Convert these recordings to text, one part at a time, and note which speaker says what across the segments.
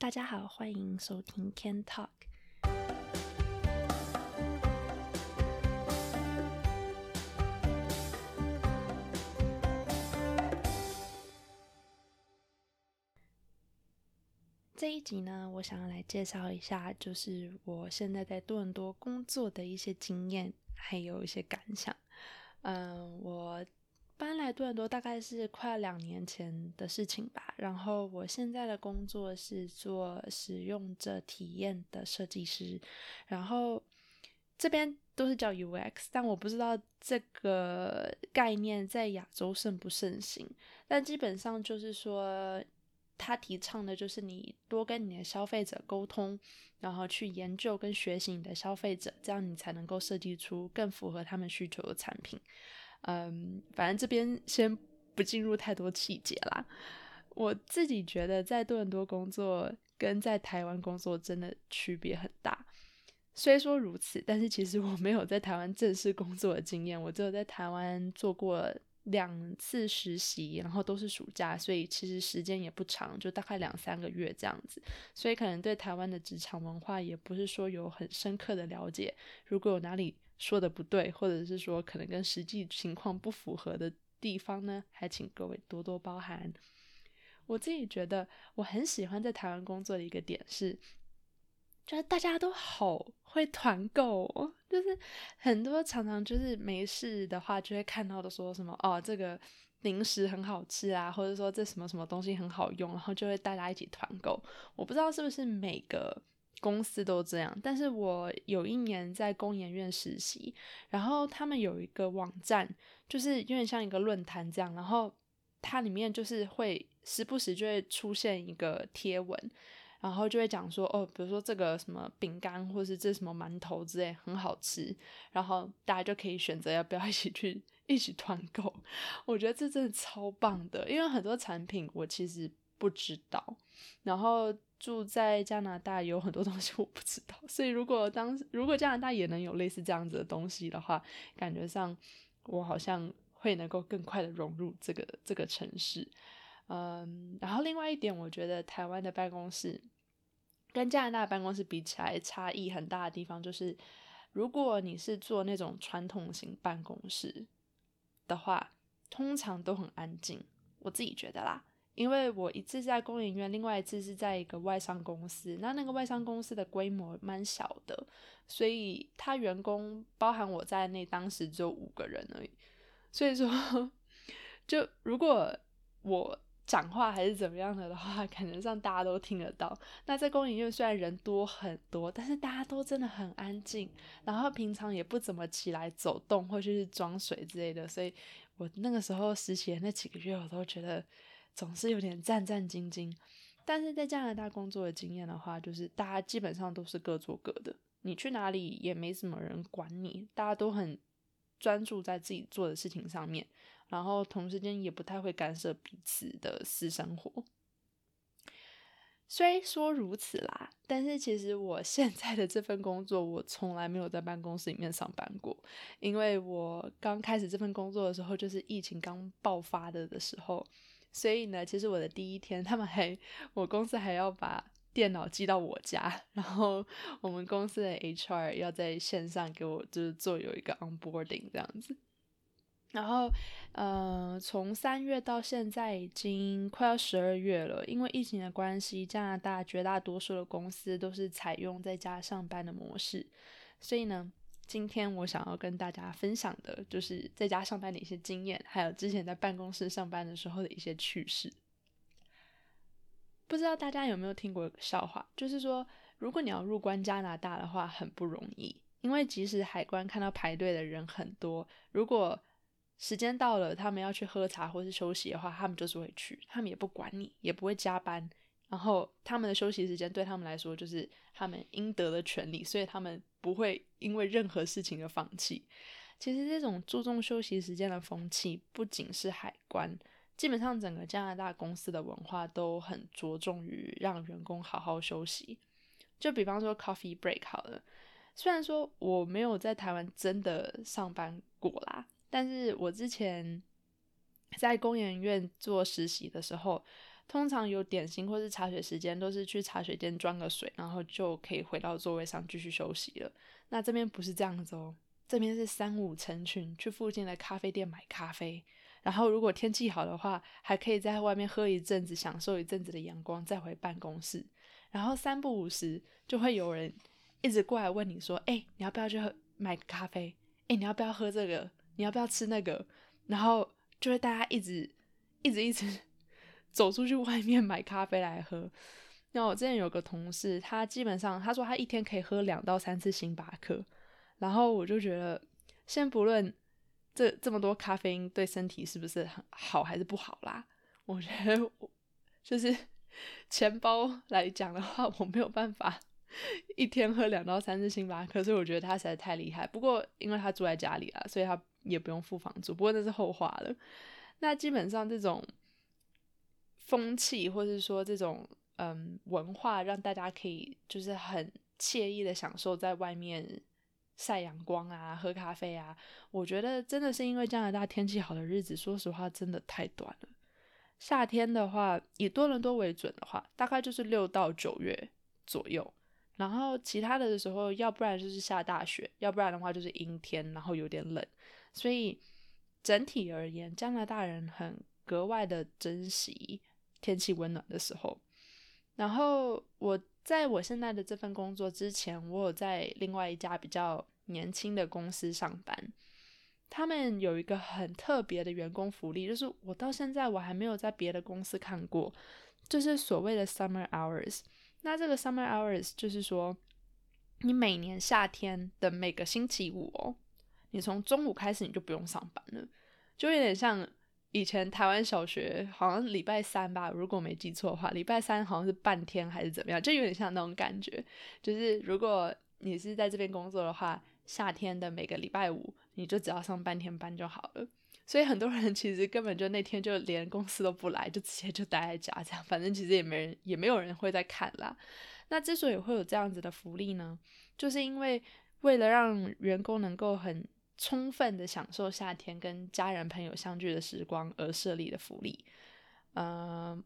Speaker 1: 大家好，欢迎收听 Can Talk。这一集呢，我想要来介绍一下，就是我现在在多伦多工作的一些经验，还有一些感想。嗯，我。搬来多伦多大概是快两年前的事情吧。然后我现在的工作是做使用者体验的设计师，然后这边都是叫 UX，但我不知道这个概念在亚洲盛不盛行。但基本上就是说，他提倡的就是你多跟你的消费者沟通，然后去研究跟学习你的消费者，这样你才能够设计出更符合他们需求的产品。嗯，反正这边先不进入太多细节啦。我自己觉得在多伦多工作跟在台湾工作真的区别很大。虽说如此，但是其实我没有在台湾正式工作的经验，我只有在台湾做过两次实习，然后都是暑假，所以其实时间也不长，就大概两三个月这样子。所以可能对台湾的职场文化也不是说有很深刻的了解。如果有哪里，说的不对，或者是说可能跟实际情况不符合的地方呢，还请各位多多包涵。我自己觉得我很喜欢在台湾工作的一个点是，就是大家都好会团购，就是很多常常就是没事的话就会看到的说什么哦，这个零食很好吃啊，或者说这什么什么东西很好用，然后就会大家一起团购。我不知道是不是每个。公司都这样，但是我有一年在工研院实习，然后他们有一个网站，就是有点像一个论坛这样，然后它里面就是会时不时就会出现一个贴文，然后就会讲说哦，比如说这个什么饼干或是这什么馒头之类很好吃，然后大家就可以选择要不要一起去一起团购。我觉得这真的超棒的，因为很多产品我其实不知道，然后。住在加拿大有很多东西 我不知道，所以如果当时如果加拿大也能有类似这样子的东西的话，感觉上我好像会能够更快的融入这个这个城市。嗯，然后另外一点，我觉得台湾的办公室跟加拿大办公室比起来差异很大的地方，就是如果你是做那种传统型办公室的话，通常都很安静，我自己觉得啦。因为我一次在工研院，另外一次是在一个外商公司，那那个外商公司的规模蛮小的，所以他员工包含我在内，当时只有五个人而已。所以说，就如果我讲话还是怎么样的的话，可能上大家都听得到。那在工研院虽然人多很多，但是大家都真的很安静，然后平常也不怎么起来走动或者是装水之类的，所以我那个时候实习的那几个月，我都觉得。总是有点战战兢兢，但是在加拿大工作的经验的话，就是大家基本上都是各做各的，你去哪里也没什么人管你，大家都很专注在自己做的事情上面，然后同时间也不太会干涉彼此的私生活。虽说如此啦，但是其实我现在的这份工作，我从来没有在办公室里面上班过，因为我刚开始这份工作的时候，就是疫情刚爆发的的时候。所以呢，其实我的第一天，他们还我公司还要把电脑寄到我家，然后我们公司的 HR 要在线上给我就是做有一个 onboarding 这样子。然后，呃，从三月到现在已经快要十二月了，因为疫情的关系，加拿大绝大多数的公司都是采用在家上班的模式，所以呢。今天我想要跟大家分享的就是在家上班的一些经验，还有之前在办公室上班的时候的一些趣事。不知道大家有没有听过一个笑话，就是说，如果你要入关加拿大的话，很不容易，因为即使海关看到排队的人很多，如果时间到了，他们要去喝茶或是休息的话，他们就是会去，他们也不管你，也不会加班。然后他们的休息时间对他们来说就是他们应得的权利，所以他们不会因为任何事情而放弃。其实这种注重休息时间的风气，不仅是海关，基本上整个加拿大公司的文化都很着重于让员工好好休息。就比方说 coffee break 好了，虽然说我没有在台湾真的上班过啦，但是我之前在工研院做实习的时候。通常有点心或是茶水时间，都是去茶水间装个水，然后就可以回到座位上继续休息了。那这边不是这样子哦，这边是三五成群去附近的咖啡店买咖啡，然后如果天气好的话，还可以在外面喝一阵子，享受一阵子的阳光，再回办公室。然后三不五时就会有人一直过来问你说：“哎，你要不要去喝买咖啡？哎，你要不要喝这个？你要不要吃那个？”然后就会大家一直一直一直。走出去外面买咖啡来喝。那我之前有个同事，他基本上他说他一天可以喝两到三次星巴克。然后我就觉得，先不论这这么多咖啡因对身体是不是很好还是不好啦，我觉得就是 钱包来讲的话，我没有办法一天喝两到三次星巴克，所以我觉得他实在太厉害。不过因为他住在家里啊，所以他也不用付房租。不过那是后话了。那基本上这种。风气，或者是说这种嗯文化，让大家可以就是很惬意的享受在外面晒阳光啊，喝咖啡啊。我觉得真的是因为加拿大天气好的日子，说实话真的太短了。夏天的话，以多伦多为准的话，大概就是六到九月左右。然后其他的时候，要不然就是下大雪，要不然的话就是阴天，然后有点冷。所以整体而言，加拿大人很格外的珍惜。天气温暖的时候，然后我在我现在的这份工作之前，我有在另外一家比较年轻的公司上班。他们有一个很特别的员工福利，就是我到现在我还没有在别的公司看过，就是所谓的 summer hours。那这个 summer hours 就是说，你每年夏天的每个星期五哦，你从中午开始你就不用上班了，就有点像。以前台湾小学好像礼拜三吧，如果没记错的话，礼拜三好像是半天还是怎么样，就有点像那种感觉。就是如果你是在这边工作的话，夏天的每个礼拜五，你就只要上半天班就好了。所以很多人其实根本就那天就连公司都不来，就直接就待在家，这样反正其实也没人，也没有人会在看啦。那之所以会有这样子的福利呢，就是因为为了让员工能够很。充分的享受夏天跟家人朋友相聚的时光而设立的福利，嗯，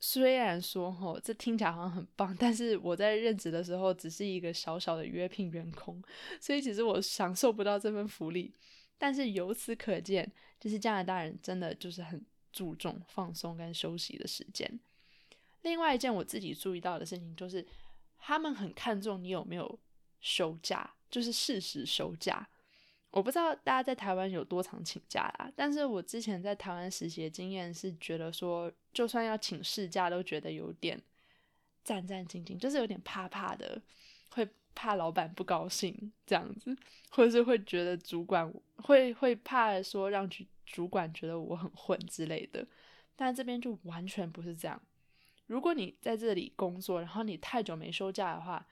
Speaker 1: 虽然说吼这听起来好像很棒，但是我在任职的时候只是一个小小的约聘员工，所以其实我享受不到这份福利。但是由此可见，就是加拿大人真的就是很注重放松跟休息的时间。另外一件我自己注意到的事情就是，他们很看重你有没有休假，就是适时休假。我不知道大家在台湾有多常请假啦，但是我之前在台湾实习的经验是觉得说，就算要请事假，都觉得有点战战兢兢，就是有点怕怕的，会怕老板不高兴这样子，或者是会觉得主管会会怕说让主主管觉得我很混之类的。但这边就完全不是这样，如果你在这里工作，然后你太久没休假的话。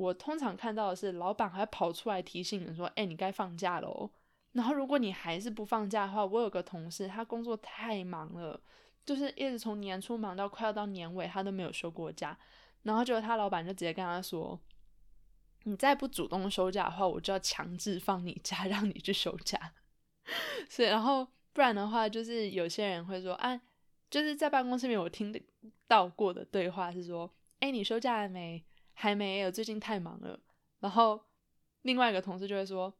Speaker 1: 我通常看到的是，老板还跑出来提醒人说：“哎，你该放假喽。”然后如果你还是不放假的话，我有个同事，他工作太忙了，就是一直从年初忙到快要到年尾，他都没有休过假。然后结果他老板就直接跟他说：“你再不主动休假的话，我就要强制放你假，让你去休假。”所以，然后不然的话，就是有些人会说：“啊，就是在办公室里面我听到过的对话是说：‘哎，你休假了没？’”还没有，最近太忙了。然后另外一个同事就会说：“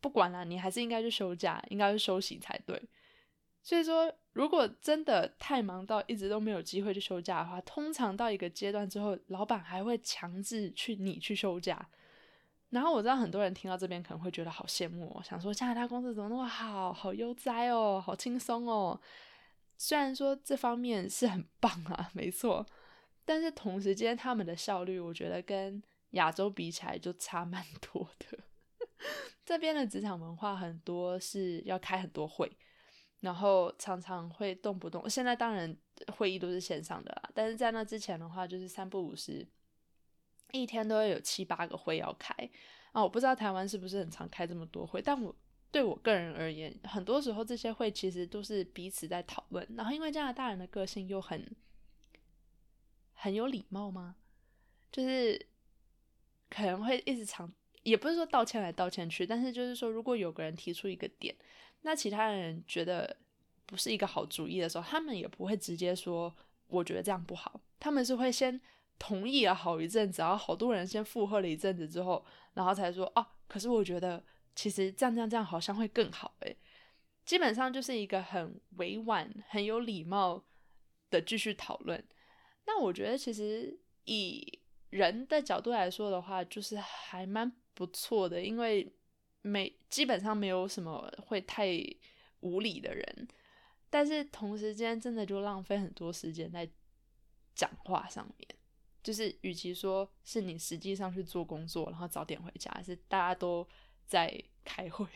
Speaker 1: 不管了，你还是应该去休假，应该去休息才对。”所以说，如果真的太忙到一直都没有机会去休假的话，通常到一个阶段之后，老板还会强制去你去休假。然后我知道很多人听到这边可能会觉得好羡慕，哦，想说加拿大公司怎么那么好，好悠哉哦，好轻松哦。虽然说这方面是很棒啊，没错。但是同时间，他们的效率，我觉得跟亚洲比起来就差蛮多的。这边的职场文化很多是要开很多会，然后常常会动不动。现在当然会议都是线上的啦，但是在那之前的话，就是三不五时，一天都会有七八个会要开啊。我不知道台湾是不是很常开这么多会，但我对我个人而言，很多时候这些会其实都是彼此在讨论。然后因为加拿大人的个性又很。很有礼貌吗？就是可能会一直常，也不是说道歉来道歉去，但是就是说，如果有个人提出一个点，那其他人觉得不是一个好主意的时候，他们也不会直接说我觉得这样不好，他们是会先同意了好一阵子，然后好多人先附和了一阵子之后，然后才说哦，可是我觉得其实这样这样这样好像会更好诶。基本上就是一个很委婉、很有礼貌的继续讨论。那我觉得其实以人的角度来说的话，就是还蛮不错的，因为没基本上没有什么会太无理的人，但是同时间真的就浪费很多时间在讲话上面。就是与其说是你实际上去做工作，然后早点回家，是大家都在开会。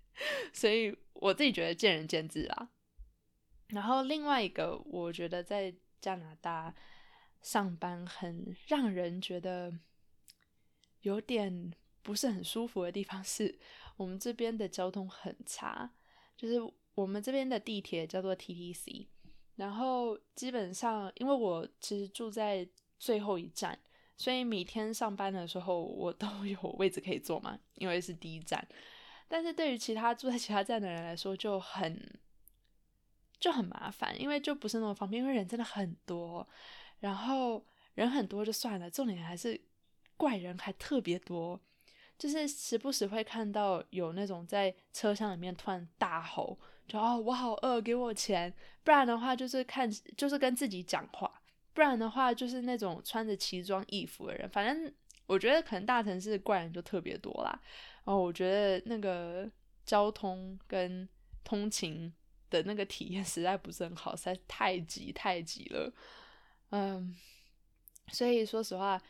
Speaker 1: 所以我自己觉得见仁见智啊。然后另外一个，我觉得在加拿大上班很让人觉得有点不是很舒服的地方，是我们这边的交通很差。就是我们这边的地铁叫做 TTC，然后基本上因为我其实住在最后一站，所以每天上班的时候我都有位置可以坐嘛，因为是第一站。但是对于其他住在其他站的人来说就很就很麻烦，因为就不是那么方便，因为人真的很多，然后人很多就算了，重点还是怪人还特别多，就是时不时会看到有那种在车厢里面突然大吼，就哦我好饿，给我钱，不然的话就是看就是跟自己讲话，不然的话就是那种穿着奇装异服的人，反正我觉得可能大城市怪人就特别多啦。哦，我觉得那个交通跟通勤的那个体验实在不是很好，实在太挤太挤了。嗯，所以说实话，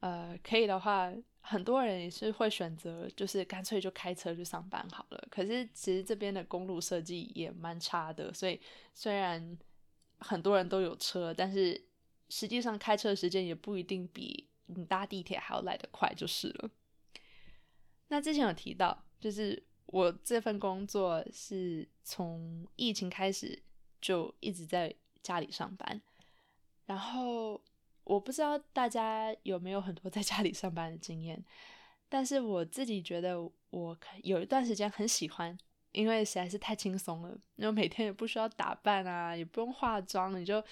Speaker 1: 呃，可以的话，很多人也是会选择，就是干脆就开车去上班好了。可是其实这边的公路设计也蛮差的，所以虽然很多人都有车，但是实际上开车的时间也不一定比你搭地铁还要来得快，就是了。那之前有提到，就是我这份工作是从疫情开始就一直在家里上班，然后我不知道大家有没有很多在家里上班的经验，但是我自己觉得我有一段时间很喜欢，因为实在是太轻松了，因为每天也不需要打扮啊，也不用化妆，你就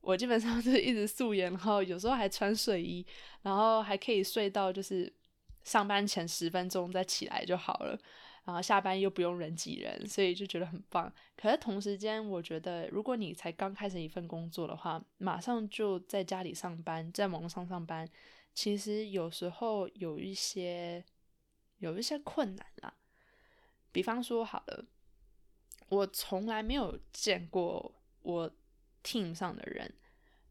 Speaker 1: 我基本上 是一直素颜，然后有时候还穿睡衣，然后还可以睡到就是。上班前十分钟再起来就好了，然后下班又不用人挤人，所以就觉得很棒。可是同时间，我觉得如果你才刚开始一份工作的话，马上就在家里上班，在网络上上班，其实有时候有一些有一些困难啦。比方说，好了，我从来没有见过我 team 上的人，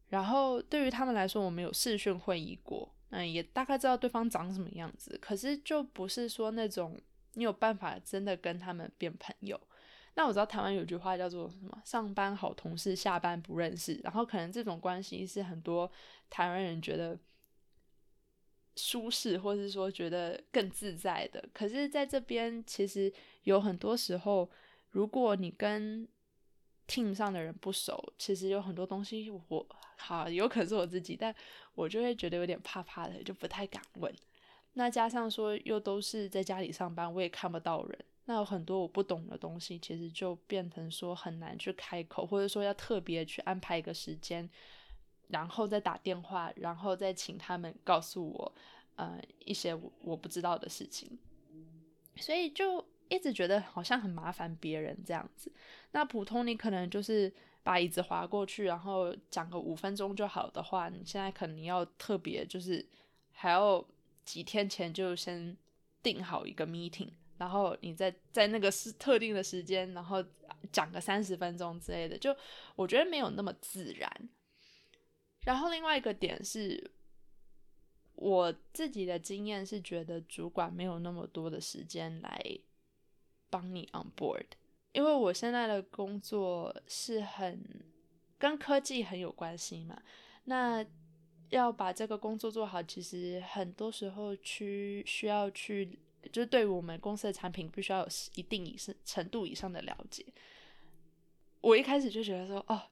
Speaker 1: 然后对于他们来说，我们有视讯会议过。嗯，也大概知道对方长什么样子，可是就不是说那种你有办法真的跟他们变朋友。那我知道台湾有句话叫做什么“上班好同事，下班不认识”，然后可能这种关系是很多台湾人觉得舒适，或是说觉得更自在的。可是在这边，其实有很多时候，如果你跟 team 上的人不熟，其实有很多东西我好有可能是我自己，但我就会觉得有点怕怕的，就不太敢问。那加上说又都是在家里上班，我也看不到人，那有很多我不懂的东西，其实就变成说很难去开口，或者说要特别去安排一个时间，然后再打电话，然后再请他们告诉我，呃，一些我不知道的事情，所以就。一直觉得好像很麻烦别人这样子，那普通你可能就是把椅子划过去，然后讲个五分钟就好的话，你现在可能要特别就是还要几天前就先定好一个 meeting，然后你在在那个是特定的时间，然后讲个三十分钟之类的，就我觉得没有那么自然。然后另外一个点是，我自己的经验是觉得主管没有那么多的时间来。帮你 on board，因为我现在的工作是很跟科技很有关系嘛。那要把这个工作做好，其实很多时候去需要去，就是对我们公司的产品，必须要有一定以上程度以上的了解。我一开始就觉得说，哦，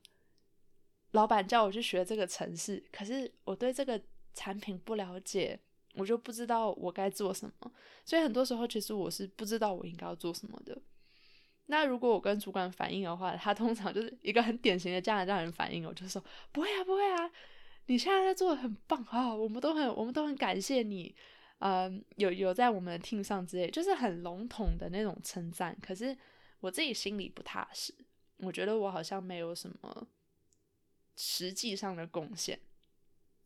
Speaker 1: 老板叫我去学这个城市，可是我对这个产品不了解。我就不知道我该做什么，所以很多时候其实我是不知道我应该要做什么的。那如果我跟主管反映的话，他通常就是一个很典型的加拿大人反应我，就说不会啊，不会啊，你现在在做的很棒啊，我们都很我们都很感谢你，嗯，有有在我们的 team 上之类，就是很笼统的那种称赞。可是我自己心里不踏实，我觉得我好像没有什么实际上的贡献。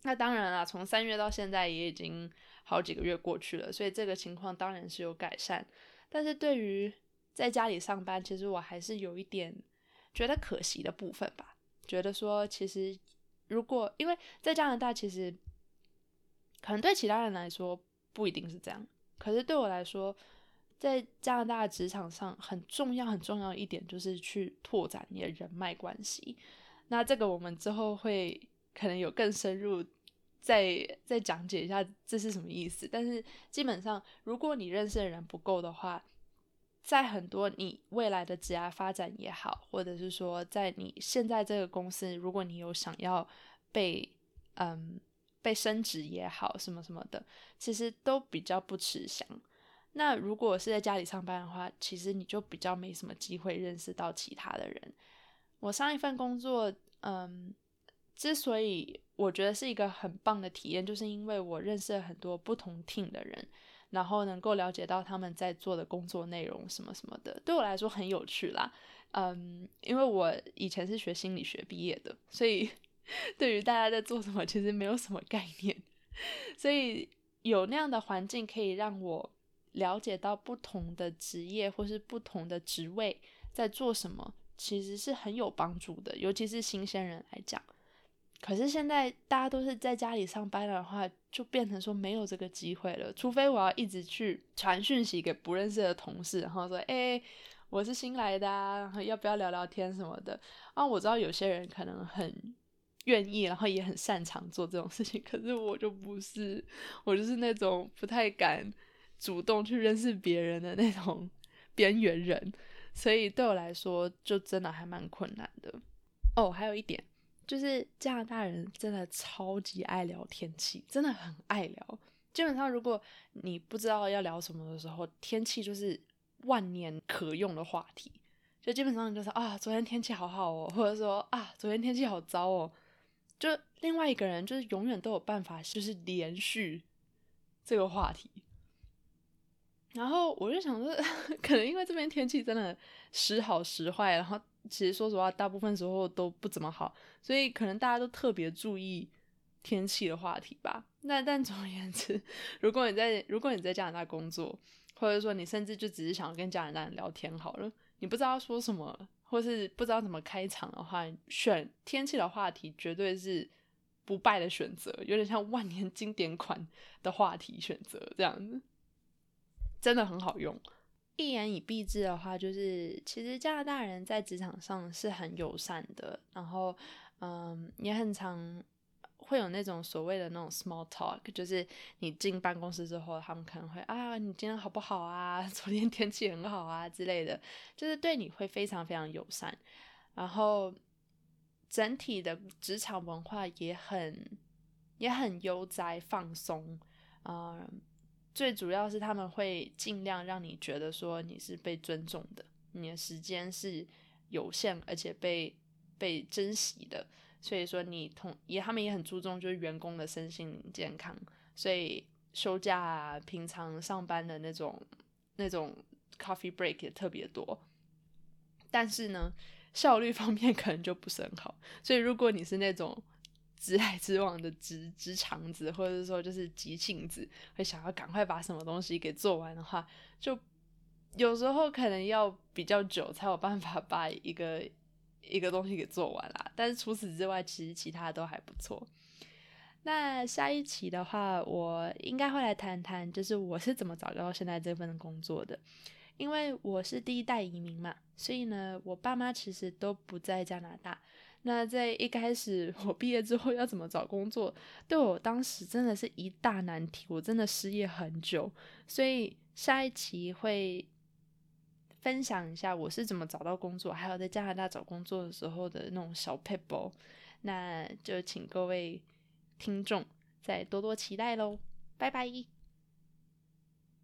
Speaker 1: 那当然了，从三月到现在也已经好几个月过去了，所以这个情况当然是有改善。但是对于在家里上班，其实我还是有一点觉得可惜的部分吧。觉得说，其实如果因为在加拿大，其实可能对其他人来说不一定是这样，可是对我来说，在加拿大的职场上很重要、很重要一点就是去拓展你的人脉关系。那这个我们之后会可能有更深入再再讲解一下这是什么意思。但是基本上，如果你认识的人不够的话，在很多你未来的职业发展也好，或者是说在你现在这个公司，如果你有想要被嗯被升职也好，什么什么的，其实都比较不吃香。那如果是在家里上班的话，其实你就比较没什么机会认识到其他的人。我上一份工作，嗯，之所以我觉得是一个很棒的体验，就是因为我认识了很多不同 team 的人。然后能够了解到他们在做的工作内容什么什么的，对我来说很有趣啦。嗯，因为我以前是学心理学毕业的，所以 对于大家在做什么其实没有什么概念。所以有那样的环境可以让我了解到不同的职业或是不同的职位在做什么，其实是很有帮助的，尤其是新鲜人来讲。可是现在大家都是在家里上班的话，就变成说没有这个机会了。除非我要一直去传讯息给不认识的同事，然后说：“哎，我是新来的啊，然后要不要聊聊天什么的？”啊，我知道有些人可能很愿意，然后也很擅长做这种事情，可是我就不是，我就是那种不太敢主动去认识别人的那种边缘人，所以对我来说就真的还蛮困难的。哦，还有一点。就是加拿大人真的超级爱聊天气，真的很爱聊。基本上，如果你不知道要聊什么的时候，天气就是万年可用的话题。就基本上就是啊，昨天天气好好哦，或者说啊，昨天天气好糟哦。就另外一个人就是永远都有办法，就是连续这个话题。然后我就想说，可能因为这边天气真的时好时坏，然后。其实说实话，大部分时候都不怎么好，所以可能大家都特别注意天气的话题吧。那但总而言之，如果你在如果你在加拿大工作，或者说你甚至就只是想要跟加拿大人聊天好了，你不知道说什么，或是不知道怎么开场的话，选天气的话题绝对是不败的选择，有点像万年经典款的话题选择这样子，真的很好用。一言以蔽之的话，就是其实加拿大人在职场上是很友善的，然后嗯，也很常会有那种所谓的那种 small talk，就是你进办公室之后，他们可能会啊，你今天好不好啊？昨天天气很好啊之类的，就是对你会非常非常友善，然后整体的职场文化也很也很悠哉放松，嗯。最主要是他们会尽量让你觉得说你是被尊重的，你的时间是有限而且被被珍惜的，所以说你同也他们也很注重就是员工的身心健康，所以休假啊，平常上班的那种那种 coffee break 也特别多，但是呢效率方面可能就不是很好，所以如果你是那种。直来直往的直直肠子，或者是说就是急性子，会想要赶快把什么东西给做完的话，就有时候可能要比较久才有办法把一个一个东西给做完啦。但是除此之外，其实其他都还不错。那下一期的话，我应该会来谈谈，就是我是怎么找到现在这份工作的。因为我是第一代移民嘛，所以呢，我爸妈其实都不在加拿大。那在一开始我毕业之后要怎么找工作，对我当时真的是一大难题，我真的失业很久。所以下一期会分享一下我是怎么找到工作，还有在加拿大找工作的时候的那种小 p e p l e 那就请各位听众再多多期待喽，拜拜。